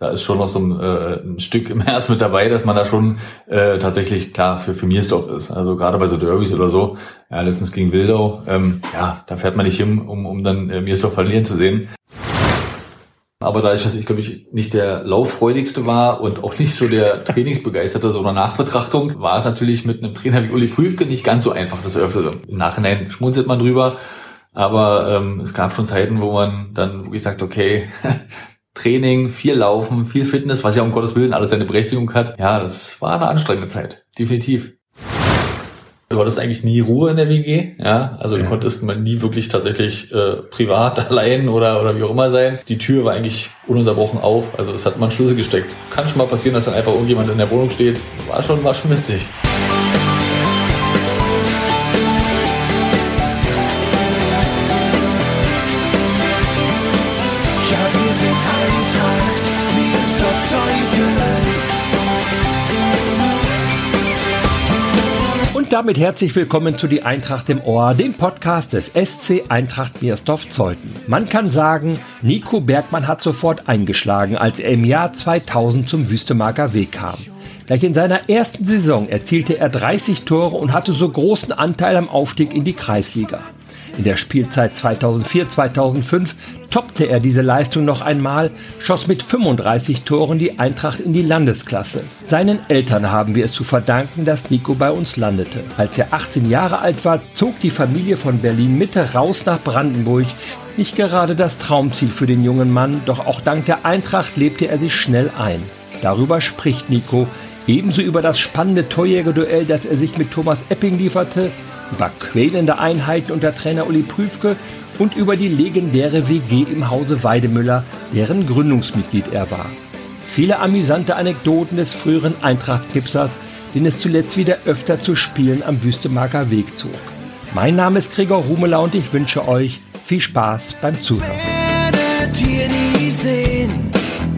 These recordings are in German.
da ist schon noch so ein, äh, ein Stück im Herz mit dabei, dass man da schon äh, tatsächlich klar für, für Miersdorf ist. Also gerade bei so Derbys oder so, ja, letztens gegen Wildau, ähm, ja, da fährt man nicht hin, um, um dann äh, Miersdorf verlieren zu sehen. Aber da ich, dass ich, glaube ich, nicht der Lauffreudigste war und auch nicht so der Trainingsbegeisterte, so einer Nachbetrachtung, war es natürlich mit einem Trainer wie Uli Prüfke nicht ganz so einfach, das Öftere. Im Nachhinein schmunzelt man drüber, aber ähm, es gab schon Zeiten, wo man dann wirklich sagt, okay, Training, viel Laufen, viel Fitness, was ja um Gottes Willen alles seine Berechtigung hat. Ja, das war eine anstrengende Zeit. Definitiv. Du hattest eigentlich nie Ruhe in der WG, ja. Also du ja. konntest man nie wirklich tatsächlich äh, privat allein oder, oder wie auch immer sein. Die Tür war eigentlich ununterbrochen auf. Also es hat man Schlüssel gesteckt. Kann schon mal passieren, dass dann einfach irgendjemand in der Wohnung steht. War schon, war schon witzig. Damit herzlich willkommen zu Die Eintracht im Ohr, dem Podcast des SC Eintracht Miersdorf-Zeuthen. Man kann sagen, Nico Bergmann hat sofort eingeschlagen, als er im Jahr 2000 zum Wüstemarker Weg kam. Gleich in seiner ersten Saison erzielte er 30 Tore und hatte so großen Anteil am Aufstieg in die Kreisliga. In der Spielzeit 2004-2005 toppte er diese Leistung noch einmal, schoss mit 35 Toren die Eintracht in die Landesklasse. Seinen Eltern haben wir es zu verdanken, dass Nico bei uns landete. Als er 18 Jahre alt war, zog die Familie von Berlin Mitte raus nach Brandenburg. Nicht gerade das Traumziel für den jungen Mann, doch auch dank der Eintracht lebte er sich schnell ein. Darüber spricht Nico, ebenso über das spannende Torjägerduell, das er sich mit Thomas Epping lieferte, über quälende Einheiten unter Trainer Uli Prüfke und über die legendäre WG im Hause Weidemüller, deren Gründungsmitglied er war. Viele amüsante Anekdoten des früheren Eintracht-Gipsers, den es zuletzt wieder öfter zu Spielen am Wüstemarker Weg zog. Mein Name ist Gregor Rumela und ich wünsche euch viel Spaß beim Zuhören.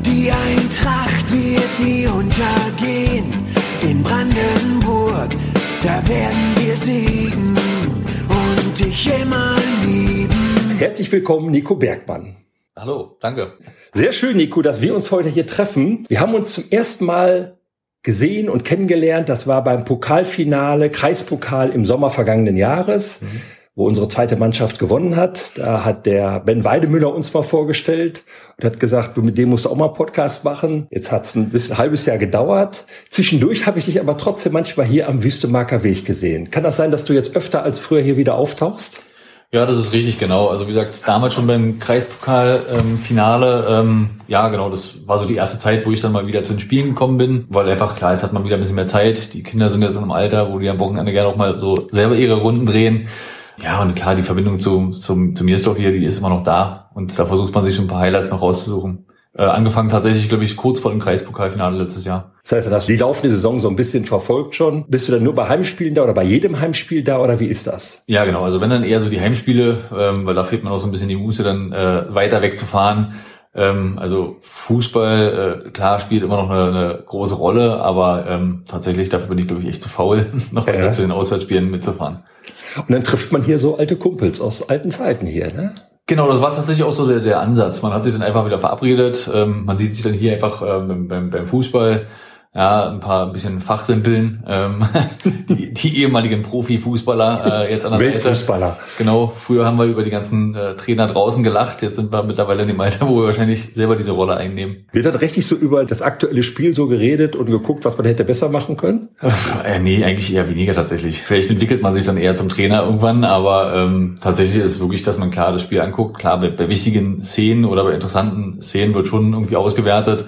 Die Eintracht wird nie untergehen in Brandenburg da werden wir siegen dich immer lieben. Herzlich willkommen, Nico Bergmann. Hallo, danke. Sehr schön, Nico, dass wir uns heute hier treffen. Wir haben uns zum ersten Mal gesehen und kennengelernt. Das war beim Pokalfinale, Kreispokal im Sommer vergangenen Jahres. Mhm wo unsere zweite Mannschaft gewonnen hat. Da hat der Ben Weidemüller uns mal vorgestellt und hat gesagt, du mit dem musst du auch mal Podcast machen. Jetzt hat es ein, ein, halbes Jahr gedauert. Zwischendurch habe ich dich aber trotzdem manchmal hier am Wüstemarker Weg gesehen. Kann das sein, dass du jetzt öfter als früher hier wieder auftauchst? Ja, das ist richtig, genau. Also wie gesagt, damals schon beim Kreispokal-Finale, ähm, ähm, ja genau, das war so die erste Zeit, wo ich dann mal wieder zu den Spielen gekommen bin, weil einfach klar, jetzt hat man wieder ein bisschen mehr Zeit. Die Kinder sind jetzt in einem Alter, wo die am Wochenende gerne auch mal so selber ihre Runden drehen. Ja, und klar, die Verbindung zu, zum, zum Miersdorf hier, die ist immer noch da. Und da versucht man sich schon ein paar Highlights noch rauszusuchen. Äh, angefangen tatsächlich, glaube ich, kurz vor dem Kreispokalfinale letztes Jahr. Das heißt, hast du die laufende Saison so ein bisschen verfolgt schon. Bist du dann nur bei Heimspielen da oder bei jedem Heimspiel da oder wie ist das? Ja, genau. Also wenn dann eher so die Heimspiele, ähm, weil da fehlt man auch so ein bisschen die Muße, dann äh, weiter wegzufahren. Ähm, also Fußball, äh, klar, spielt immer noch eine, eine große Rolle, aber ähm, tatsächlich dafür bin ich, glaube ich, echt zu faul, noch ja. zu den Auswärtsspielen mitzufahren. Und dann trifft man hier so alte Kumpels aus alten Zeiten hier, ne? Genau, das war tatsächlich auch so der, der Ansatz. Man hat sich dann einfach wieder verabredet. Ähm, man sieht sich dann hier einfach ähm, beim, beim Fußball ja, ein paar ein bisschen Fachsimpeln. Ähm, die, die ehemaligen Profifußballer äh, jetzt an der Weltfußballer. Seite. Genau, früher haben wir über die ganzen äh, Trainer draußen gelacht, jetzt sind wir mittlerweile in dem Alter, wo wir wahrscheinlich selber diese Rolle einnehmen. Wird dann richtig so über das aktuelle Spiel so geredet und geguckt, was man hätte besser machen können? Äh, nee, eigentlich eher weniger tatsächlich. Vielleicht entwickelt man sich dann eher zum Trainer irgendwann, aber ähm, tatsächlich ist es wirklich, dass man klar das Spiel anguckt. Klar, bei, bei wichtigen Szenen oder bei interessanten Szenen wird schon irgendwie ausgewertet.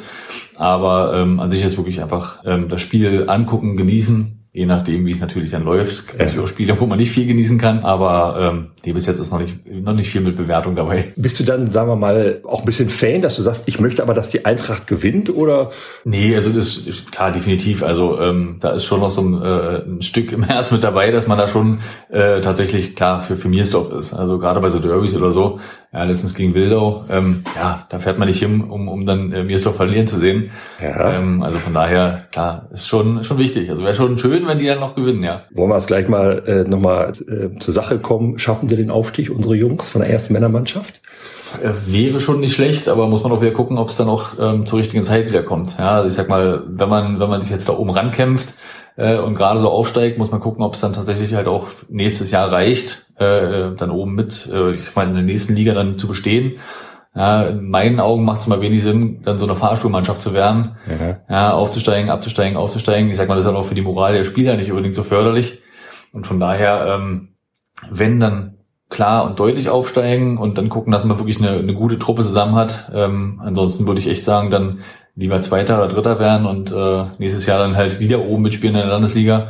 Aber ähm, an sich ist wirklich einfach ähm, das Spiel angucken, genießen, je nachdem, wie es natürlich dann läuft. Es gibt natürlich auch Spiele, wo man nicht viel genießen kann, aber ähm, nee, bis jetzt ist noch nicht, noch nicht viel mit Bewertung dabei. Bist du dann, sagen wir mal, auch ein bisschen Fan, dass du sagst, ich möchte aber, dass die Eintracht gewinnt oder? Nee, also das ist klar, definitiv. Also ähm, da ist schon noch so ein, äh, ein Stück im Herz mit dabei, dass man da schon äh, tatsächlich klar für, für Miersdorf ist. Also gerade bei so Derbys oder so, Ja, letztens gegen Wildau. Ähm, ja, da fährt man nicht hin, um, um dann äh, Mirsdorf verlieren zu sehen. Ja. Ähm, also von daher, klar, ist schon, schon wichtig. Also wäre schon schön, wenn die dann noch gewinnen, ja. Wollen wir es gleich mal äh, nochmal äh, zur Sache kommen. Schaffen sie den Aufstieg, unsere Jungs von der ersten Männermannschaft? Äh, wäre schon nicht schlecht, aber muss man auch wieder gucken, ob es dann auch ähm, zur richtigen Zeit wieder kommt. Ja, also ich sag mal, wenn man, wenn man sich jetzt da oben rankämpft, äh, und gerade so aufsteigt, muss man gucken, ob es dann tatsächlich halt auch nächstes Jahr reicht, äh, dann oben mit, äh, ich sag mal, in der nächsten Liga dann zu bestehen. Ja, in meinen Augen macht es mal wenig Sinn, dann so eine Fahrstuhlmannschaft zu werden. Ja. ja, aufzusteigen, abzusteigen, aufzusteigen. Ich sag mal, das ist halt auch für die Moral der Spieler nicht unbedingt so förderlich. Und von daher, ähm, wenn dann klar und deutlich aufsteigen und dann gucken, dass man wirklich eine, eine gute Truppe zusammen hat. Ähm, ansonsten würde ich echt sagen, dann lieber Zweiter oder Dritter werden und äh, nächstes Jahr dann halt wieder oben mitspielen in der Landesliga,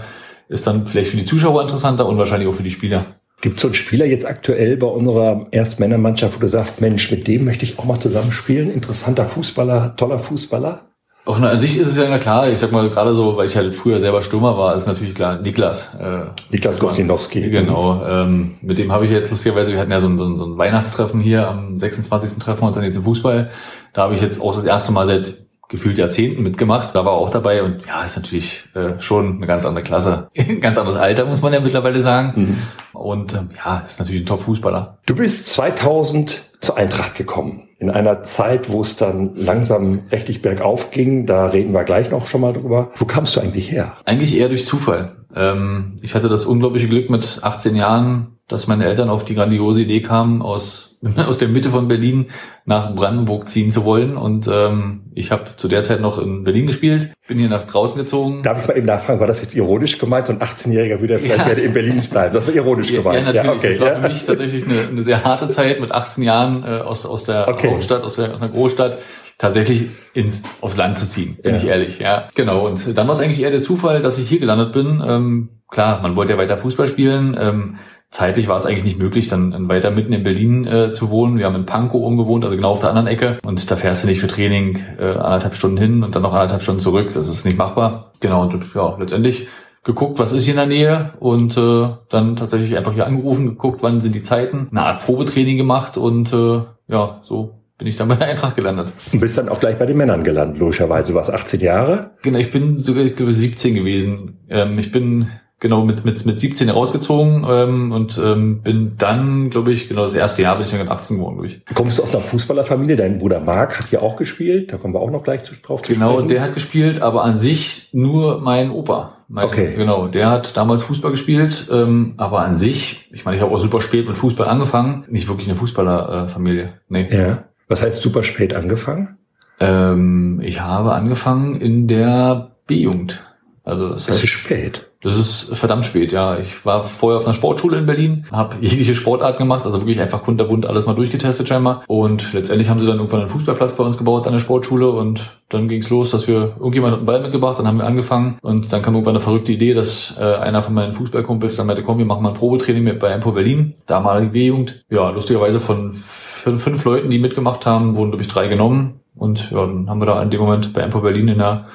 ist dann vielleicht für die Zuschauer interessanter und wahrscheinlich auch für die Spieler. Gibt es so einen Spieler jetzt aktuell bei unserer Erstmännermannschaft, wo du sagst, Mensch, mit dem möchte ich auch mal zusammenspielen? Interessanter Fußballer, toller Fußballer? Auch an sich ist es ja klar, ich sag mal gerade so, weil ich halt früher selber Stürmer war, ist natürlich klar Niklas. Äh, Niklas Gostinowski. Genau, ähm, mit dem habe ich jetzt lustigerweise, wir hatten ja so ein, so, ein, so ein Weihnachtstreffen hier, am 26. treffen wir uns dann jetzt im Fußball. Da habe ich jetzt auch das erste Mal seit gefühlt Jahrzehnten mitgemacht, da war auch dabei und ja, ist natürlich äh, schon eine ganz andere Klasse. Ein ganz anderes Alter, muss man ja mittlerweile sagen. Mhm. Und ähm, ja, ist natürlich ein Top-Fußballer. Du bist 2000 zur Eintracht gekommen. In einer Zeit, wo es dann langsam richtig bergauf ging, da reden wir gleich noch schon mal drüber. Wo kamst du eigentlich her? Eigentlich eher durch Zufall. Ähm, ich hatte das unglaubliche Glück mit 18 Jahren dass meine Eltern auf die grandiose Idee kamen, aus, aus der Mitte von Berlin nach Brandenburg ziehen zu wollen. Und ähm, ich habe zu der Zeit noch in Berlin gespielt, bin hier nach draußen gezogen. Darf ich mal eben nachfragen, war das jetzt ironisch gemeint? So ein 18-Jähriger würde vielleicht ja. gerne in Berlin bleiben. Das war ironisch ja, gemeint. Ja, natürlich. Ja, okay. Das war für mich tatsächlich eine, eine sehr harte Zeit mit 18 Jahren äh, aus, aus der okay. Hauptstadt, aus, der, aus einer Großstadt tatsächlich ins aufs Land zu ziehen, bin ja. ich ehrlich. Ja, genau. Und dann war es eigentlich eher der Zufall, dass ich hier gelandet bin. Ähm, klar, man wollte ja weiter Fußball spielen. Ähm, zeitlich war es eigentlich nicht möglich, dann, dann weiter mitten in Berlin äh, zu wohnen. Wir haben in Pankow umgewohnt, also genau auf der anderen Ecke. Und da fährst du nicht für Training äh, anderthalb Stunden hin und dann noch anderthalb Stunden zurück. Das ist nicht machbar. Genau, und ja, letztendlich geguckt, was ist hier in der Nähe und äh, dann tatsächlich einfach hier angerufen, geguckt, wann sind die Zeiten, eine Art Probetraining gemacht und äh, ja, so bin ich dann bei der Eintracht gelandet. Und bist dann auch gleich bei den Männern gelandet, logischerweise. Du warst 18 Jahre? Genau, ich bin sogar, ich glaube, 17 gewesen. Ähm, ich bin genau mit mit mit 17 rausgezogen ähm, und ähm, bin dann, glaube ich, genau das erste Jahr bin ich dann 18 geworden, glaube ich. Kommst du aus einer Fußballerfamilie? Dein Bruder Marc hat ja auch gespielt. Da kommen wir auch noch gleich drauf zu Genau, sprechen. der hat gespielt, aber an sich nur mein Opa. Mein, okay. Genau, der hat damals Fußball gespielt, ähm, aber an sich, ich meine, ich habe auch super spät mit Fußball angefangen, nicht wirklich eine Fußballerfamilie. nee. Ja. Was heißt super spät angefangen? Ähm, ich habe angefangen in der B-Jugend. Also das, das heißt, ist spät. Das ist verdammt spät, ja. Ich war vorher auf einer Sportschule in Berlin, habe jegliche Sportart gemacht, also wirklich einfach kunterbunt alles mal durchgetestet scheinbar. Und letztendlich haben sie dann irgendwann einen Fußballplatz bei uns gebaut an der Sportschule und dann ging es los, dass wir irgendjemand hat einen Ball mitgebracht, dann haben wir angefangen und dann kam irgendwann eine verrückte Idee, dass äh, einer von meinen Fußballkumpels dann meinte, komm, wir machen mal ein Probetraining mit bei Empo Berlin, damalige B-Jugend. Ja, lustigerweise von fünf, fünf Leuten, die mitgemacht haben, wurden glaube ich drei genommen und ja, dann haben wir da in dem Moment bei Empo Berlin in der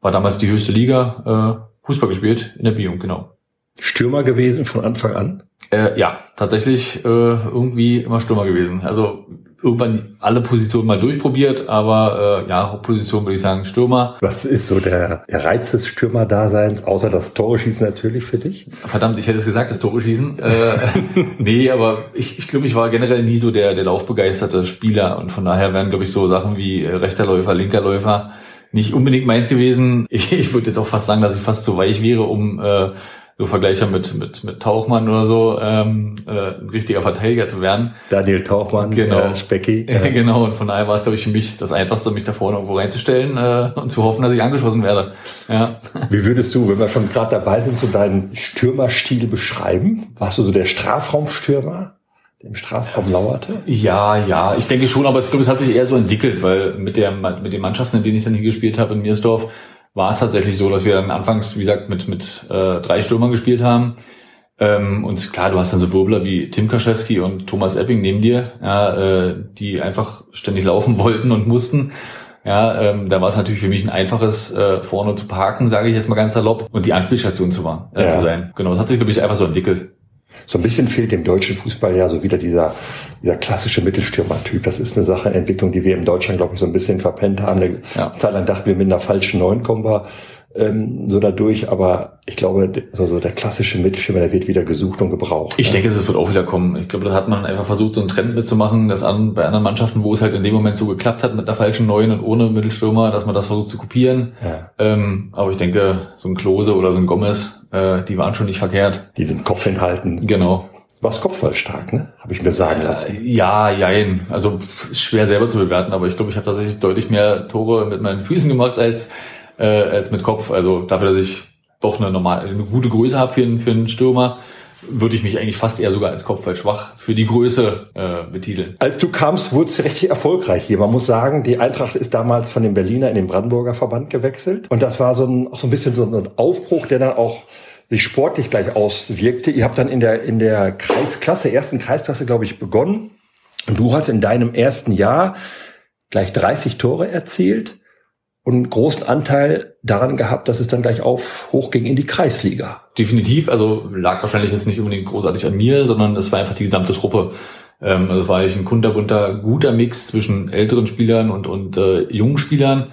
war damals die höchste Liga, äh, Fußball gespielt in der Biung, genau. Stürmer gewesen von Anfang an? Äh, ja, tatsächlich äh, irgendwie immer Stürmer gewesen. Also irgendwann alle Positionen mal durchprobiert, aber äh, ja, Hauptposition würde ich sagen Stürmer. Was ist so der, der Reiz des Stürmerdaseins, außer das Tore schießen natürlich für dich? Verdammt, ich hätte es gesagt, das Tore schießen. Äh, nee, aber ich, ich glaube, ich war generell nie so der, der laufbegeisterte Spieler und von daher wären, glaube ich, so Sachen wie äh, rechter Läufer, linker Läufer nicht unbedingt meins gewesen. Ich, ich würde jetzt auch fast sagen, dass ich fast zu weich wäre, um äh, so Vergleicher mit, mit, mit Tauchmann oder so, ähm, äh, ein richtiger Verteidiger zu werden. Daniel Tauchmann, genau. Äh, Specki. Ja. genau, und von daher war es, glaube ich, für mich das Einfachste, mich da vorne irgendwo reinzustellen äh, und zu hoffen, dass ich angeschossen werde. Ja. Wie würdest du, wenn wir schon gerade dabei sind, so deinen Stürmerstil beschreiben? Warst du so der Strafraumstürmer? Im Strafraum lauerte? Ja, ja, ich denke schon, aber ich glaube, es hat sich eher so entwickelt, weil mit der mit den Mannschaften, in denen ich dann hier gespielt habe in Miersdorf, war es tatsächlich so, dass wir dann anfangs, wie gesagt, mit mit äh, drei Stürmern gespielt haben. Ähm, und klar, du hast dann so Wirbler wie Tim Kaschewski und Thomas Epping neben dir, ja, äh, die einfach ständig laufen wollten und mussten. Ja, ähm, da war es natürlich für mich ein einfaches, äh, vorne zu parken, sage ich jetzt mal ganz salopp, und die Anspielstation zu, war, äh, ja. zu sein. Genau, das hat sich, glaube ich, einfach so entwickelt. So ein bisschen fehlt dem deutschen Fußball ja so wieder dieser, dieser klassische Mittelstürmer-Typ. Das ist eine Sache, Entwicklung, die wir in Deutschland, glaube ich, so ein bisschen verpennt haben. Eine ja. Zeit lang dachten wir, mit einer falschen Neun kommen wir ähm, so dadurch, aber ich glaube, so, so der klassische Mittelstürmer, der wird wieder gesucht und gebraucht. Ich ne? denke, das wird auch wieder kommen. Ich glaube, das hat man einfach versucht, so einen Trend mitzumachen, dass an, bei anderen Mannschaften, wo es halt in dem Moment so geklappt hat mit einer falschen Neuen und ohne Mittelstürmer, dass man das versucht zu kopieren. Ja. Ähm, aber ich denke, so ein Klose oder so ein Gomez, äh, die waren schon nicht verkehrt. Die den Kopf hinhalten. Genau. Was kopfballstark, ne? Habe ich mir sagen lassen. Ja, jein. Also schwer selber zu bewerten, aber ich glaube, ich habe tatsächlich deutlich mehr Tore mit meinen Füßen gemacht als äh, als mit Kopf. Also dafür, dass ich doch eine normale, eine gute Größe habe für, einen für einen Stürmer, würde ich mich eigentlich fast eher sogar als Kopfball schwach für die Größe äh, betiteln. Als du kamst, wurde es richtig erfolgreich hier. Man muss sagen, die Eintracht ist damals von dem Berliner in den Brandenburger Verband gewechselt. Und das war so ein, auch so ein bisschen so ein Aufbruch, der dann auch sich sportlich gleich auswirkte. Ihr habt dann in der, in der Kreisklasse, ersten Kreisklasse, glaube ich, begonnen. Und du hast in deinem ersten Jahr gleich 30 Tore erzielt und einen großen Anteil daran gehabt, dass es dann gleich auf hochging in die Kreisliga. Definitiv, also lag wahrscheinlich jetzt nicht unbedingt großartig an mir, sondern es war einfach die gesamte Truppe. Ähm, also es war eigentlich ein kunterbunter, guter Mix zwischen älteren Spielern und, und äh, jungen Spielern.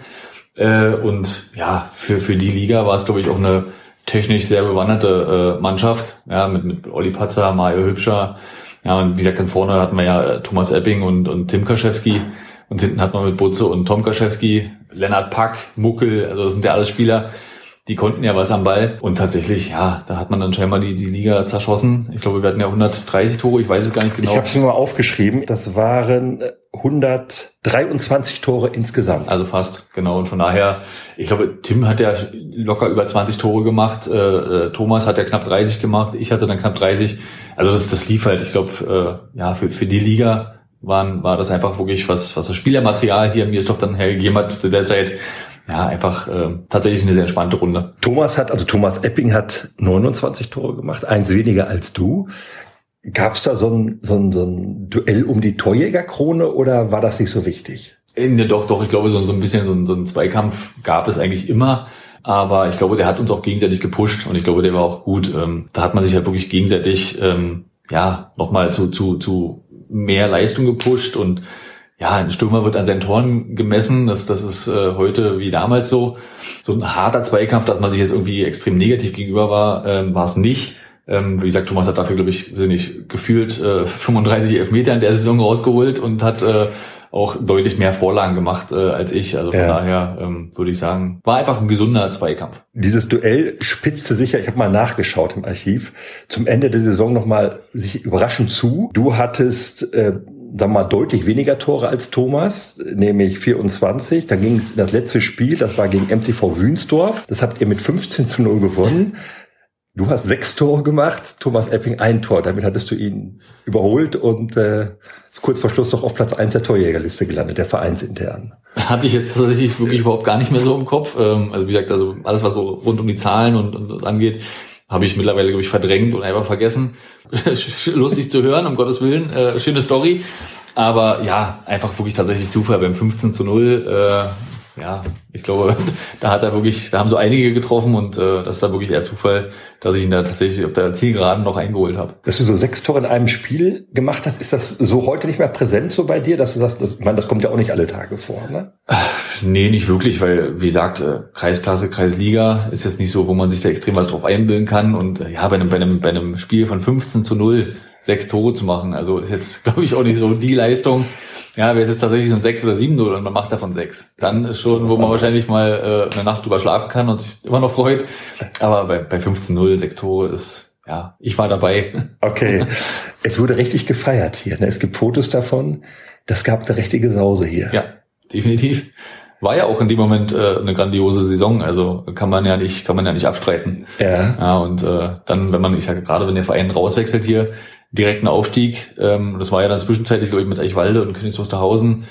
Äh, und ja, für, für die Liga war es, glaube ich, auch eine technisch sehr bewanderte äh, Mannschaft, ja, mit, mit Olli Patzer, Mario Hübscher. Ja, und wie gesagt, dann vorne hatten wir ja äh, Thomas Epping und, und Tim Kaschewski. Und hinten hat man mit Butze und Tom Kaschewski, Lennart Pack, Muckel, also das sind ja alles Spieler, die konnten ja was am Ball. Und tatsächlich, ja, da hat man dann scheinbar die, die Liga zerschossen. Ich glaube, wir hatten ja 130 Tore, ich weiß es gar nicht genau. Ich habe es nur mal aufgeschrieben. Das waren 123 Tore insgesamt. Also fast, genau. Und von daher, ich glaube, Tim hat ja locker über 20 Tore gemacht. Äh, äh, Thomas hat ja knapp 30 gemacht. Ich hatte dann knapp 30. Also das, das lief halt, ich glaube, äh, ja, für, für die Liga waren, war das einfach wirklich was, was das Spielermaterial hier in Mirsdorf dann hergegeben hat zu der Zeit. Ja, einfach äh, tatsächlich eine sehr entspannte Runde. Thomas hat, also Thomas Epping hat 29 Tore gemacht, eins weniger als du. Gab es da so ein, so, ein, so ein Duell um die Torjägerkrone oder war das nicht so wichtig? Ja, doch, doch, ich glaube, so, so ein bisschen so ein, so ein Zweikampf gab es eigentlich immer. Aber ich glaube, der hat uns auch gegenseitig gepusht und ich glaube, der war auch gut. Ähm, da hat man sich halt wirklich gegenseitig ähm, ja nochmal zu, zu, zu mehr Leistung gepusht und ja, ein Stürmer wird an seinen Toren gemessen. Das, das ist äh, heute wie damals so. So ein harter Zweikampf, dass man sich jetzt irgendwie extrem negativ gegenüber war, ähm, war es nicht. Ähm, wie gesagt, Thomas hat dafür, glaube ich, sind nicht gefühlt äh, 35 Elfmeter in der Saison rausgeholt und hat äh, auch deutlich mehr Vorlagen gemacht äh, als ich. Also von ja. daher ähm, würde ich sagen, war einfach ein gesunder Zweikampf. Dieses Duell spitzte sicher, ich habe mal nachgeschaut im Archiv, zum Ende der Saison nochmal sich überraschend zu. Du hattest äh, dann mal deutlich weniger Tore als Thomas, nämlich 24. Da ging es in das letzte Spiel, das war gegen MTV Wünsdorf. Das habt ihr mit 15 zu 0 gewonnen. Du hast sechs Tore gemacht, Thomas Epping ein Tor. Damit hattest du ihn überholt und äh, kurz vor Schluss doch auf Platz eins der Torjägerliste gelandet, der vereinsintern. Hatte ich jetzt tatsächlich wirklich überhaupt gar nicht mehr so im Kopf. Ähm, also wie gesagt, also alles, was so rund um die Zahlen und, und angeht, habe ich mittlerweile, glaube ich, verdrängt und einfach vergessen. Lustig zu hören, um Gottes Willen. Äh, schöne Story. Aber ja, einfach wirklich tatsächlich Zufall beim 15 zu 0. Ja, ich glaube, da hat er wirklich, da haben so einige getroffen und äh, das ist da wirklich eher Zufall, dass ich ihn da tatsächlich auf der Zielgeraden noch eingeholt habe. Dass du so sechs Tore in einem Spiel gemacht hast, ist das so heute nicht mehr präsent so bei dir, dass du sagst, das, ich meine, das kommt ja auch nicht alle Tage vor, ne? Nee, nicht wirklich, weil, wie gesagt, äh, Kreisklasse, Kreisliga ist jetzt nicht so, wo man sich da extrem was drauf einbilden kann und äh, ja, bei einem, bei einem, bei einem Spiel von 15 zu 0 sechs Tore zu machen, also ist jetzt, glaube ich, auch nicht so die Leistung, ja, wäre es jetzt tatsächlich so ein 6 oder 7 0 und man macht davon 6. Dann ist schon, wo man wahrscheinlich mal äh, eine Nacht drüber schlafen kann und sich immer noch freut. Aber bei, bei 15-0, 6 Tore ist, ja, ich war dabei. Okay. Es wurde richtig gefeiert hier. Ne? Es gibt Fotos davon. Das gab eine richtige Sause hier. Ja, definitiv. War ja auch in dem Moment äh, eine grandiose Saison, also kann man ja nicht, kann man ja nicht abstreiten. Ja. Ja, und äh, dann, wenn man, ich sage gerade, wenn der Verein rauswechselt hier, direkten Aufstieg. Ähm, das war ja dann zwischenzeitlich, glaube ich, mit Eichwalde und Königs Wusterhausen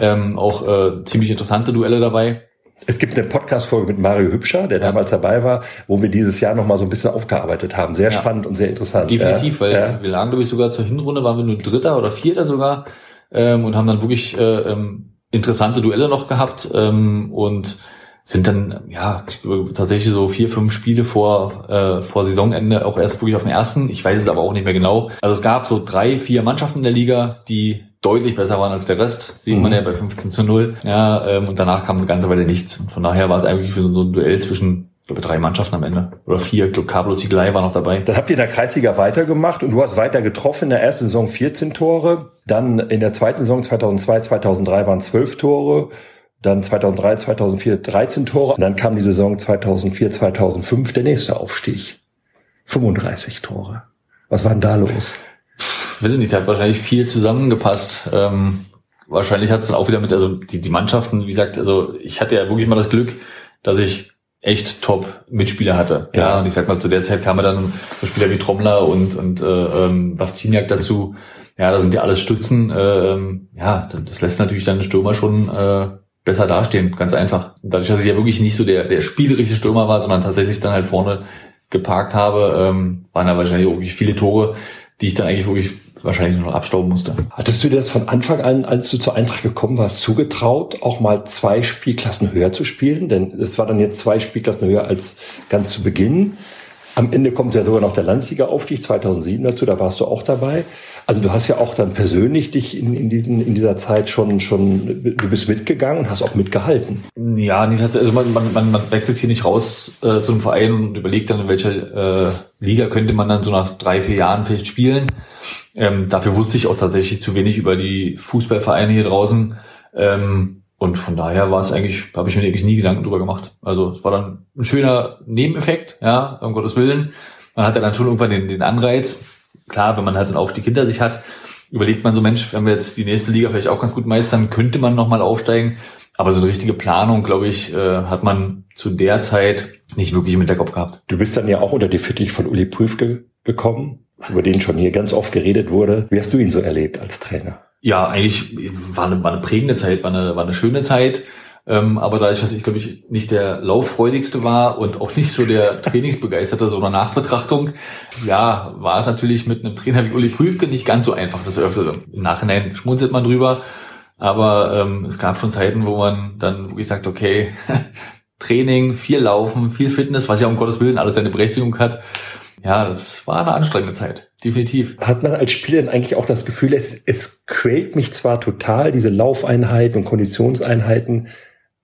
ähm, auch äh, ziemlich interessante Duelle dabei. Es gibt eine Podcast-Folge mit Mario Hübscher, der ja. damals dabei war, wo wir dieses Jahr nochmal so ein bisschen aufgearbeitet haben. Sehr ja. spannend und sehr interessant. Definitiv, weil ja. wir lagen, glaube ich, sogar zur Hinrunde, waren wir nur Dritter oder Vierter sogar ähm, und haben dann wirklich äh, ähm, interessante Duelle noch gehabt. Ähm, und sind dann ja tatsächlich so vier, fünf Spiele vor, äh, vor Saisonende auch erst wirklich auf den ersten. Ich weiß es aber auch nicht mehr genau. Also es gab so drei, vier Mannschaften in der Liga, die deutlich besser waren als der Rest. Sieht mhm. man ja bei 15 zu 0. Ja, ähm, und danach kam eine ganze Weile nichts. Und von daher war es eigentlich für so, so ein Duell zwischen ich glaube, drei Mannschaften am Ende. Oder vier. Ich glaube, Cablo Ziegelei war noch dabei. Dann habt ihr in der Kreisliga weitergemacht und du hast weiter getroffen. In der ersten Saison 14 Tore. Dann in der zweiten Saison 2002, 2003 waren 12 Tore. Dann 2003, 2004 13 Tore. Und dann kam die Saison 2004, 2005, der nächste Aufstieg. 35 Tore. Was war denn da los? Weiß ich nicht, hat wahrscheinlich viel zusammengepasst. Ähm, wahrscheinlich hat es dann auch wieder mit, also die, die Mannschaften, wie gesagt, also ich hatte ja wirklich mal das Glück, dass ich echt Top-Mitspieler hatte. Ja. ja. und ich sag mal, zu der Zeit kamen dann so Spieler wie Trommler und, und äh, ähm, Wawziniak dazu. Ja, da sind ja alles Stützen. Äh, ähm, ja, das lässt natürlich dann Stürmer schon äh, besser dastehen, ganz einfach. Dadurch, dass ich ja wirklich nicht so der, der spielerische Stürmer war, sondern tatsächlich dann halt vorne geparkt habe, ähm, waren da wahrscheinlich wirklich viele Tore, die ich dann eigentlich wirklich wahrscheinlich nur noch abstauben musste. Hattest du dir das von Anfang an, als du zur Eintracht gekommen warst, zugetraut, auch mal zwei Spielklassen höher zu spielen? Denn es war dann jetzt zwei Spielklassen höher als ganz zu Beginn. Am Ende kommt ja sogar noch der Landsliga-Aufstieg 2007 dazu, da warst du auch dabei. Also du hast ja auch dann persönlich dich in, in, diesen, in dieser Zeit schon, schon, du bist mitgegangen und hast auch mitgehalten. Ja, also man, man, man, wechselt hier nicht raus äh, zu einem Verein und überlegt dann, in welcher äh, Liga könnte man dann so nach drei, vier Jahren vielleicht spielen. Ähm, dafür wusste ich auch tatsächlich zu wenig über die Fußballvereine hier draußen. Ähm, und von daher war es eigentlich, habe ich mir eigentlich nie Gedanken drüber gemacht. Also es war dann ein schöner Nebeneffekt, ja, um Gottes Willen. Man hat ja dann schon irgendwann den, den Anreiz, klar, wenn man halt so einen Aufstieg hinter sich hat, überlegt man so, Mensch, wenn wir jetzt die nächste Liga vielleicht auch ganz gut meistern, könnte man nochmal aufsteigen. Aber so eine richtige Planung, glaube ich, äh, hat man zu der Zeit nicht wirklich im Hinterkopf gehabt. Du bist dann ja auch unter die Fittich von Uli Prüfke gekommen, über den schon hier ganz oft geredet wurde. Wie hast du ihn so erlebt als Trainer? Ja, eigentlich war eine, war eine prägende Zeit, war eine, war eine schöne Zeit. Ähm, aber dadurch, dass ich, glaube ich, nicht der Lauffreudigste war und auch nicht so der Trainingsbegeisterte, so einer Nachbetrachtung, ja, war es natürlich mit einem Trainer wie Uli Prüfke nicht ganz so einfach. Das öfter im Nachhinein schmunzelt man drüber. Aber ähm, es gab schon Zeiten, wo man dann wirklich sagt, okay, Training, viel Laufen, viel Fitness, was ja um Gottes Willen alles seine Berechtigung hat. Ja, das war eine anstrengende Zeit, definitiv. Hat man als Spieler dann eigentlich auch das Gefühl, es, es quält mich zwar total, diese Laufeinheiten und Konditionseinheiten,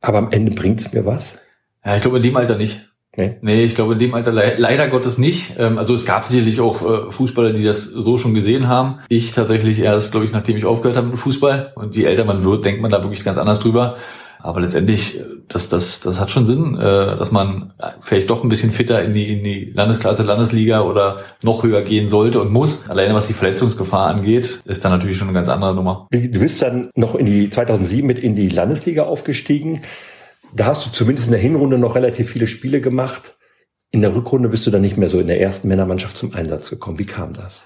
aber am Ende bringt's mir was? Ja, ich glaube in dem Alter nicht. Nee. nee, ich glaube in dem Alter le leider Gottes nicht. Ähm, also es gab sicherlich auch äh, Fußballer, die das so schon gesehen haben. Ich tatsächlich erst, glaube ich, nachdem ich aufgehört habe mit Fußball. Und je älter man wird, denkt man da wirklich ganz anders drüber. Aber letztendlich, äh, das, das, das hat schon Sinn, äh, dass man vielleicht doch ein bisschen fitter in die, in die Landesklasse, Landesliga oder noch höher gehen sollte und muss. Alleine was die Verletzungsgefahr angeht, ist da natürlich schon eine ganz andere Nummer. Du bist dann noch in die 2007 mit in die Landesliga aufgestiegen. Da hast du zumindest in der Hinrunde noch relativ viele Spiele gemacht. In der Rückrunde bist du dann nicht mehr so in der ersten Männermannschaft zum Einsatz gekommen. Wie kam das?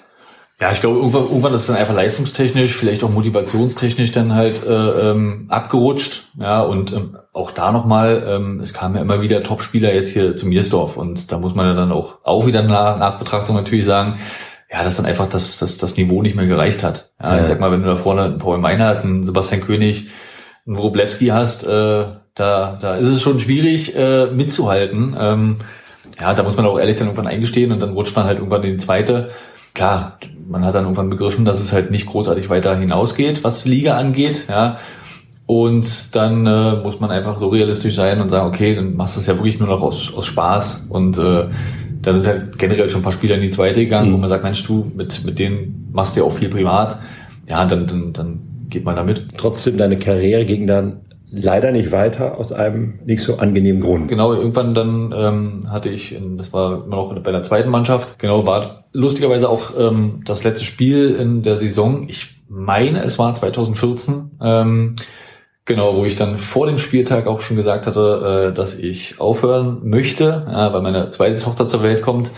Ja, ich glaube, irgendwann, irgendwann ist es dann einfach leistungstechnisch, vielleicht auch motivationstechnisch dann halt äh, ähm, abgerutscht. Ja, und ähm, auch da nochmal, ähm, es kamen ja immer wieder Topspieler jetzt hier zu Miersdorf und da muss man ja dann auch, auch wieder nach, nach Betrachtung natürlich sagen, ja, dass dann einfach das, das, das Niveau nicht mehr gereicht hat. Ja, ja. ich sag mal, wenn du da vorne einen Paul Meinert, einen Sebastian König, einen Wroblewski hast, äh, da, da ist es schon schwierig äh, mitzuhalten. Ähm, ja, da muss man auch ehrlich dann irgendwann eingestehen und dann rutscht man halt irgendwann in die zweite klar, man hat dann irgendwann begriffen, dass es halt nicht großartig weiter hinausgeht, was Liga angeht, ja. Und dann äh, muss man einfach so realistisch sein und sagen, okay, dann machst du es ja wirklich nur noch aus, aus Spaß. Und äh, da sind halt generell schon ein paar Spieler in die zweite gegangen, mhm. wo man sagt, Mensch, du, mit, mit denen machst du ja auch viel privat. Ja, dann, dann, dann geht man da mit. Trotzdem, deine Karriere ging dann leider nicht weiter aus einem nicht so angenehmen Grund. Genau, irgendwann dann ähm, hatte ich, das war immer noch bei der zweiten Mannschaft, genau, war lustigerweise auch ähm, das letzte Spiel in der Saison. Ich meine, es war 2014. Ähm, Genau, wo ich dann vor dem Spieltag auch schon gesagt hatte, äh, dass ich aufhören möchte, ja, weil meine zweite Tochter zur Welt kommt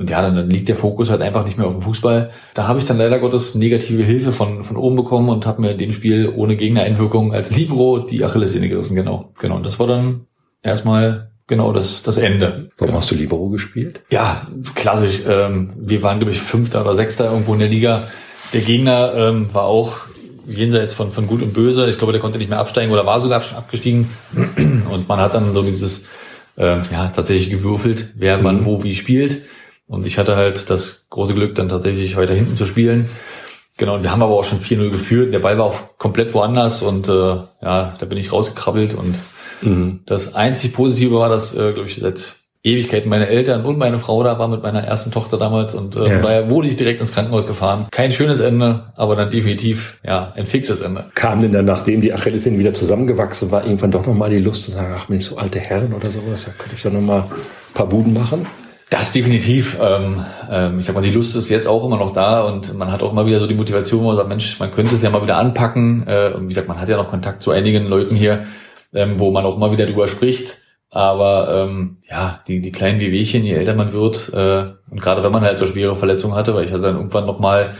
und ja, dann, dann liegt der Fokus halt einfach nicht mehr auf dem Fußball. Da habe ich dann leider Gottes negative Hilfe von, von oben bekommen und habe mir in dem Spiel ohne Gegnereinwirkung als Libro die Achillessehne gerissen, genau. Genau. Und das war dann erstmal genau das, das Ende. Warum genau. hast du Libero gespielt? Ja, klassisch. Ähm, wir waren, glaube ich, Fünfter oder Sechster irgendwo in der Liga. Der Gegner ähm, war auch jenseits von, von Gut und Böse. Ich glaube, der konnte nicht mehr absteigen oder war sogar abgestiegen. Und man hat dann so dieses, äh, ja, tatsächlich gewürfelt, wer mhm. wann wo wie spielt. Und ich hatte halt das große Glück, dann tatsächlich weiter hinten zu spielen. Genau, und wir haben aber auch schon 4-0 geführt. Der Ball war auch komplett woanders und äh, ja, da bin ich rausgekrabbelt und mhm. das einzig Positive war, dass, äh, glaube ich, seit Ewigkeiten meine Eltern und meine Frau da war mit meiner ersten Tochter damals und äh, ja. von daher wurde ich direkt ins Krankenhaus gefahren. Kein schönes Ende, aber dann definitiv ja ein fixes Ende. Kam denn dann, nachdem die Achillessehne wieder zusammengewachsen war, irgendwann doch nochmal die Lust zu sagen, ach Mensch, so alte Herren oder sowas, da könnte ich doch nochmal ein paar Buden machen? Das definitiv. Ähm, ähm, ich sag mal, die Lust ist jetzt auch immer noch da und man hat auch immer wieder so die Motivation, wo man sagt, Mensch, man könnte es ja mal wieder anpacken. Äh, und wie gesagt, man hat ja noch Kontakt zu einigen Leuten hier, ähm, wo man auch immer wieder drüber spricht. Aber ähm, ja, die, die kleinen Wehwehchen, je älter man wird, äh, und gerade wenn man halt so schwere Verletzungen hatte, weil ich hatte dann irgendwann nochmal,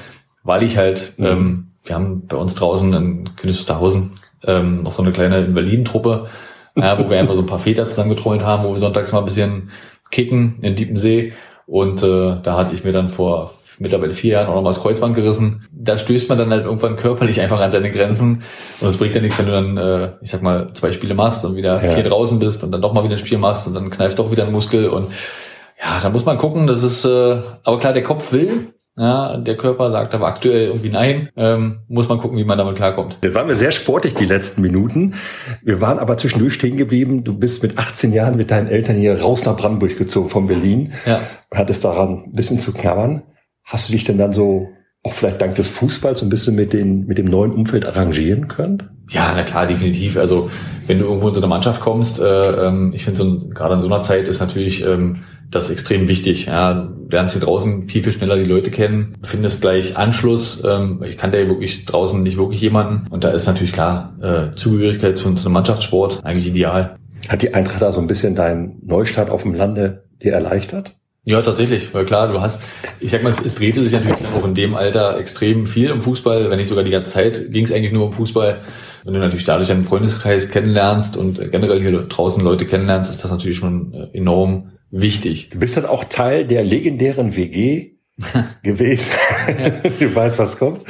weil ich halt, mhm. ähm, wir haben bei uns draußen in Königswusterhausen ähm, noch so eine kleine Invalidentruppe, ja, wo wir einfach so ein paar Väter zusammengetrollt haben, wo wir sonntags mal ein bisschen kicken in Diepensee. Und äh, da hatte ich mir dann vor mittlerweile vier Jahren auch nochmal das Kreuzband gerissen. Da stößt man dann halt irgendwann körperlich einfach an seine Grenzen. Und es bringt ja nichts, wenn du dann, äh, ich sag mal, zwei Spiele machst und wieder ja. vier draußen bist und dann doch mal wieder ein Spiel machst und dann kneift doch wieder ein Muskel. Und ja, da muss man gucken. Das ist, äh, aber klar, der Kopf will. Ja, der Körper sagt aber aktuell irgendwie nein. Ähm, muss man gucken, wie man damit klarkommt. Jetzt waren wir sehr sportlich die letzten Minuten. Wir waren aber zwischendurch stehen geblieben. Du bist mit 18 Jahren mit deinen Eltern hier raus nach Brandenburg gezogen von Berlin. Ja. Und hattest daran ein bisschen zu knabbern. Hast du dich denn dann so auch vielleicht dank des Fußballs so ein bisschen mit, den, mit dem neuen Umfeld arrangieren können? Ja, na klar, definitiv. Also wenn du irgendwo in so eine Mannschaft kommst, äh, ähm, ich finde so, gerade in so einer Zeit ist natürlich ähm, das ist extrem wichtig. Ja, du lernst hier draußen viel, viel schneller die Leute kennen, findest gleich Anschluss. Ähm, ich kannte ja wirklich draußen nicht wirklich jemanden. Und da ist natürlich klar, äh, Zugehörigkeit zu, zu einem Mannschaftssport eigentlich ideal. Hat die Eintracht da so ein bisschen deinen Neustart auf dem Lande dir erleichtert? Ja, tatsächlich, weil klar, du hast, ich sag mal, es, es drehte sich natürlich auch in dem Alter extrem viel im Fußball, wenn nicht sogar die ganze Zeit ging es eigentlich nur um Fußball. Wenn du natürlich dadurch einen Freundeskreis kennenlernst und generell hier draußen Leute kennenlernst, ist das natürlich schon äh, enorm wichtig. Du bist dann auch Teil der legendären WG gewesen. du weißt, was kommt.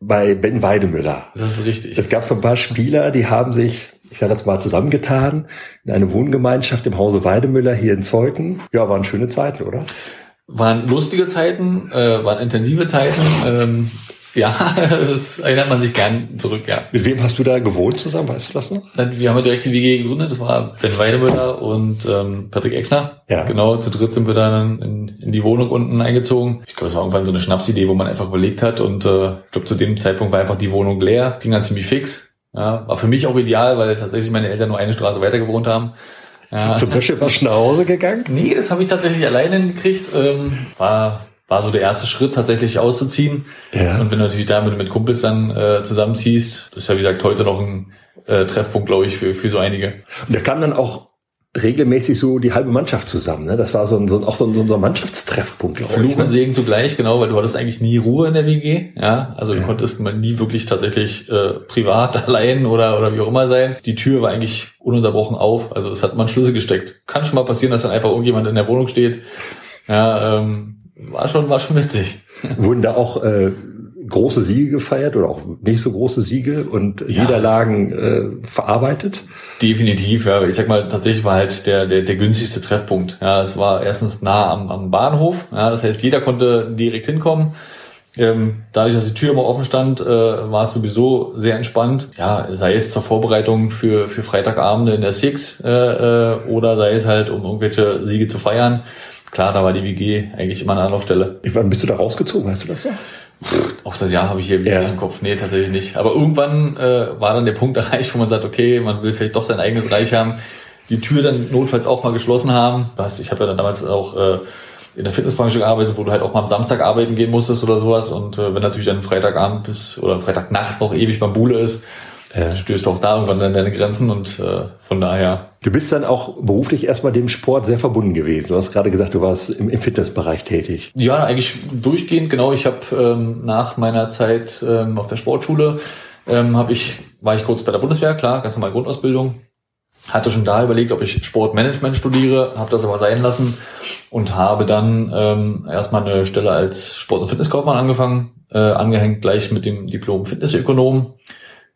Bei Ben Weidemüller. Das ist richtig. Es gab so ein paar Spieler, die haben sich, ich sage jetzt mal, zusammengetan in eine Wohngemeinschaft im Hause Weidemüller hier in Zeuthen. Ja, waren schöne Zeiten, oder? Waren lustige Zeiten, äh, waren intensive Zeiten. Ähm, ja, das erinnert man sich gern zurück, ja. Mit wem hast du da gewohnt zusammen, weißt du das noch? Wir haben direkt die WG gegründet, das war Ben Weidemüller und ähm, Patrick Exner. Ja. Genau, zu dritt sind wir dann in, in die Wohnung unten eingezogen. Ich glaube, es war irgendwann so eine Schnapsidee, wo man einfach überlegt hat und äh, ich glaube, zu dem Zeitpunkt war einfach die Wohnung leer, ging dann ziemlich fix. Ja, war für mich auch ideal, weil tatsächlich meine Eltern nur eine Straße weiter gewohnt haben. Ja. Zum Wäschewaschen nach Hause gegangen? Nee, das habe ich tatsächlich alleine hingekriegt. Ähm, war war so der erste Schritt, tatsächlich auszuziehen. Ja. Und wenn du natürlich damit mit Kumpels dann äh, zusammenziehst, das ist ja wie gesagt heute noch ein äh, Treffpunkt, glaube ich, für, für so einige. Und da kam dann auch regelmäßig so die halbe Mannschaft zusammen. Ne? Das war so ein, so, auch so ein, so ein Mannschaftstreffpunkt, Fluch und Segen zugleich, genau, weil du hattest eigentlich nie Ruhe in der WG. Ja, also du konntest mal nie wirklich tatsächlich äh, privat allein oder oder wie auch immer sein. Die Tür war eigentlich ununterbrochen auf. Also es hat man Schlüssel gesteckt. Kann schon mal passieren, dass dann einfach irgendjemand in der Wohnung steht. Ja, ähm, war schon, war schon witzig. Wurden da auch äh, große Siege gefeiert oder auch nicht so große Siege und ja. Niederlagen äh, verarbeitet? Definitiv, ja. Ich sag mal, tatsächlich war halt der, der, der günstigste Treffpunkt. Ja, es war erstens nah am, am Bahnhof. Ja, das heißt, jeder konnte direkt hinkommen. Ähm, dadurch, dass die Tür immer offen stand, äh, war es sowieso sehr entspannt. Ja, sei es zur Vorbereitung für, für Freitagabende in der Six äh, äh, oder sei es halt, um irgendwelche Siege zu feiern klar, da war die WG eigentlich immer eine Anlaufstelle. Wann bist du da rausgezogen, weißt du das so? Auf das Jahr habe ich hier wieder ja. nicht im Kopf. Nee, tatsächlich nicht. Aber irgendwann äh, war dann der Punkt erreicht, wo man sagt, okay, man will vielleicht doch sein eigenes Reich haben. Die Tür dann notfalls auch mal geschlossen haben. Was, ich habe ja dann damals auch äh, in der Fitnessbranche gearbeitet, wo du halt auch mal am Samstag arbeiten gehen musstest oder sowas. Und äh, wenn natürlich dann Freitagabend bis oder Freitagnacht noch ewig beim Bule ist, äh, stößt auch da irgendwann an deine Grenzen und äh, von daher. Du bist dann auch beruflich erstmal dem Sport sehr verbunden gewesen. Du hast gerade gesagt, du warst im, im Fitnessbereich tätig. Ja, eigentlich durchgehend, genau. Ich habe ähm, nach meiner Zeit ähm, auf der Sportschule ähm, hab ich, war ich kurz bei der Bundeswehr, klar, ganz normal Grundausbildung. Hatte schon da überlegt, ob ich Sportmanagement studiere, habe das aber sein lassen und habe dann ähm, erstmal eine Stelle als Sport- und Fitnesskaufmann angefangen, äh, angehängt gleich mit dem Diplom Fitnessökonom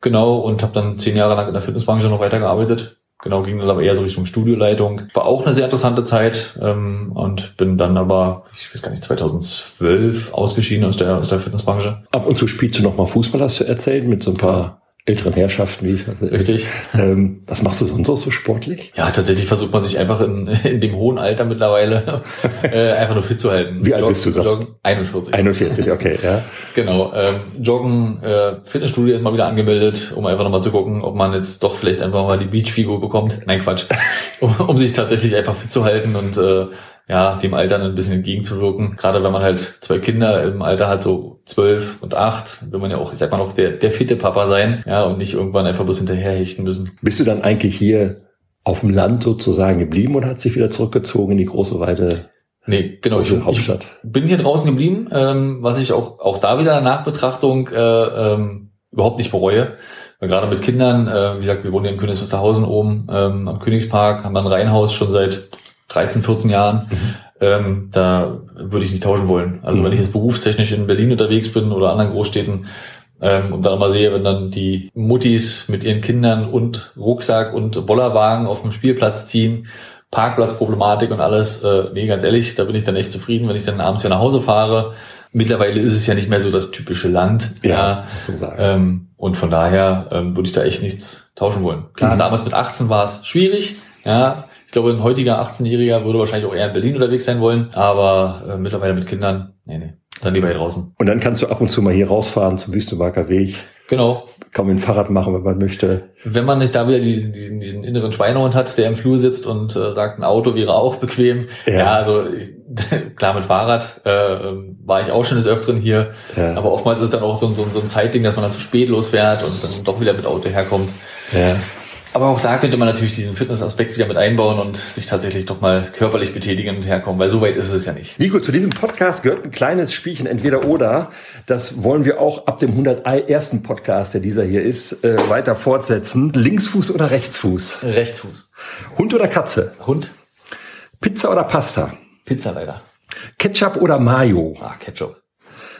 Genau, und habe dann zehn Jahre lang in der Fitnessbranche noch weitergearbeitet. genau, ging dann aber eher so Richtung Studioleitung. War auch eine sehr interessante Zeit ähm, und bin dann aber, ich weiß gar nicht, 2012 ausgeschieden aus der, aus der Fitnessbranche. Ab und zu spielst du noch mal Fußball, hast du erzählt, mit so ein paar älteren Herrschaften, wie ich weiß. Richtig. Ähm, was machst du sonst auch so sportlich? Ja, tatsächlich versucht man sich einfach in, in dem hohen Alter mittlerweile äh, einfach nur fit zu halten. Wie alt bist du? Das? Joggen, 41. 41, okay, ja. genau. Ähm, Joggen, äh, Fitnessstudio ist mal wieder angemeldet, um einfach nochmal zu gucken, ob man jetzt doch vielleicht einfach mal die Beachfigur bekommt. Nein, Quatsch. um, um sich tatsächlich einfach fit zu halten und äh, ja, dem Alter ein bisschen entgegenzuwirken. Gerade wenn man halt zwei Kinder im Alter hat, so zwölf und acht, will man ja auch, ich sag mal noch, der, der fitte Papa sein, ja, und nicht irgendwann einfach bloß hinterherhechten müssen. Bist du dann eigentlich hier auf dem Land sozusagen geblieben und hat sich wieder zurückgezogen in die große Weide? Nee, genau. Ich, Hauptstadt. ich bin hier draußen geblieben, ähm, was ich auch, auch da wieder nach Betrachtung äh, ähm, überhaupt nicht bereue. Weil gerade mit Kindern, äh, wie gesagt, wir wohnen hier in Königs Wusterhausen oben ähm, am Königspark, haben ein Reihenhaus schon seit 13, 14 Jahren, mhm. ähm, da würde ich nicht tauschen wollen. Also mhm. wenn ich jetzt berufstechnisch in Berlin unterwegs bin oder anderen Großstädten ähm, und dann mal sehe, wenn dann die Muttis mit ihren Kindern und Rucksack und Bollerwagen auf dem Spielplatz ziehen, Parkplatzproblematik und alles, äh, nee, ganz ehrlich, da bin ich dann echt zufrieden, wenn ich dann abends wieder nach Hause fahre. Mittlerweile ist es ja nicht mehr so das typische Land. Ja, ja sagen. Ähm, und von daher ähm, würde ich da echt nichts tauschen wollen. Klar, mhm. damals mit 18 war es schwierig, ja, glaube, ein heutiger 18-Jähriger würde wahrscheinlich auch eher in Berlin unterwegs sein wollen, aber äh, mittlerweile mit Kindern, nee, nee, dann lieber hier draußen. Und dann kannst du ab und zu mal hier rausfahren zum Wüstenmarker Weg. Genau. Kann man ein Fahrrad machen, wenn man möchte. Wenn man nicht da wieder diesen, diesen, diesen inneren Schweinehund hat, der im Flur sitzt und äh, sagt, ein Auto wäre auch bequem. Ja, ja also klar mit Fahrrad äh, war ich auch schon des Öfteren hier. Ja. Aber oftmals ist dann auch so, so, so ein Zeitding, dass man dann zu spät losfährt und dann doch wieder mit Auto herkommt. Ja. Aber auch da könnte man natürlich diesen Fitnessaspekt wieder mit einbauen und sich tatsächlich doch mal körperlich betätigen und herkommen, weil so weit ist es ja nicht. Nico, zu diesem Podcast gehört ein kleines Spielchen, entweder oder. Das wollen wir auch ab dem 101. Podcast, der dieser hier ist, äh, weiter fortsetzen. Linksfuß oder Rechtsfuß? Rechtsfuß. Hund oder Katze? Hund. Pizza oder Pasta? Pizza leider. Ketchup oder Mayo? Ah, Ketchup.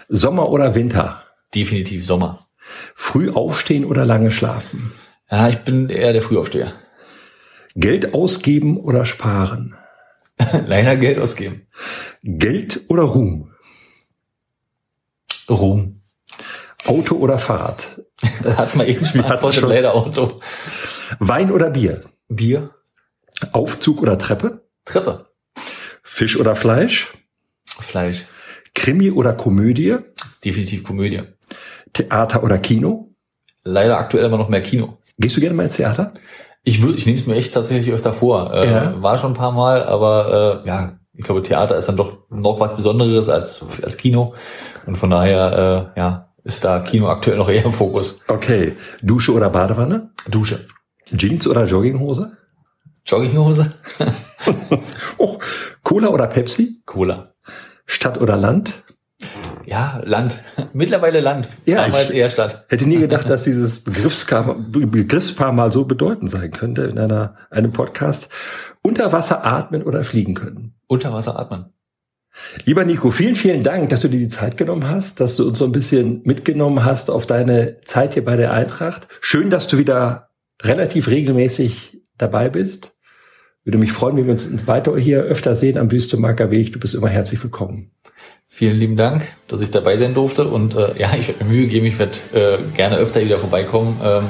Sommer oder Winter? Definitiv Sommer. Früh aufstehen oder lange schlafen? Ja, ich bin eher der Frühaufsteher. Geld ausgeben oder sparen? Leider Geld ausgeben. Geld oder Ruhm? Ruhm. Auto oder Fahrrad? Hat man eben schon beantwortet, leider Auto. Wein oder Bier? Bier. Aufzug oder Treppe? Treppe. Fisch oder Fleisch? Fleisch. Krimi oder Komödie? Definitiv Komödie. Theater oder Kino? Leider aktuell immer noch mehr Kino. Gehst du gerne mal ins Theater? Ich würde, ich nehme es mir echt tatsächlich öfter vor. Äh, ja. War schon ein paar Mal, aber äh, ja, ich glaube, Theater ist dann doch noch was Besonderes als als Kino und von daher äh, ja ist da Kino aktuell noch eher im Fokus. Okay, Dusche oder Badewanne? Dusche. Jeans oder Jogginghose? Jogginghose. oh, Cola oder Pepsi? Cola. Stadt oder Land? Ja, Land. Mittlerweile Land. Ja, Damals eher Stadt. Hätte nie gedacht, dass dieses Begriffspaar, Begriffspaar mal so bedeutend sein könnte in einer, einem Podcast. Unter Wasser atmen oder fliegen können. Unter Wasser atmen. Lieber Nico, vielen, vielen Dank, dass du dir die Zeit genommen hast, dass du uns so ein bisschen mitgenommen hast auf deine Zeit hier bei der Eintracht. Schön, dass du wieder relativ regelmäßig dabei bist. Würde mich freuen, wenn wir uns weiter hier öfter sehen am Wüstemarker Weg. Du bist immer herzlich willkommen. Vielen lieben Dank, dass ich dabei sein durfte. Und äh, ja, ich werde mir Mühe geben, ich werde äh, gerne öfter wieder vorbeikommen, ähm,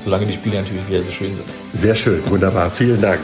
solange die Spiele natürlich wieder so schön sind. Sehr schön, wunderbar. Vielen Dank.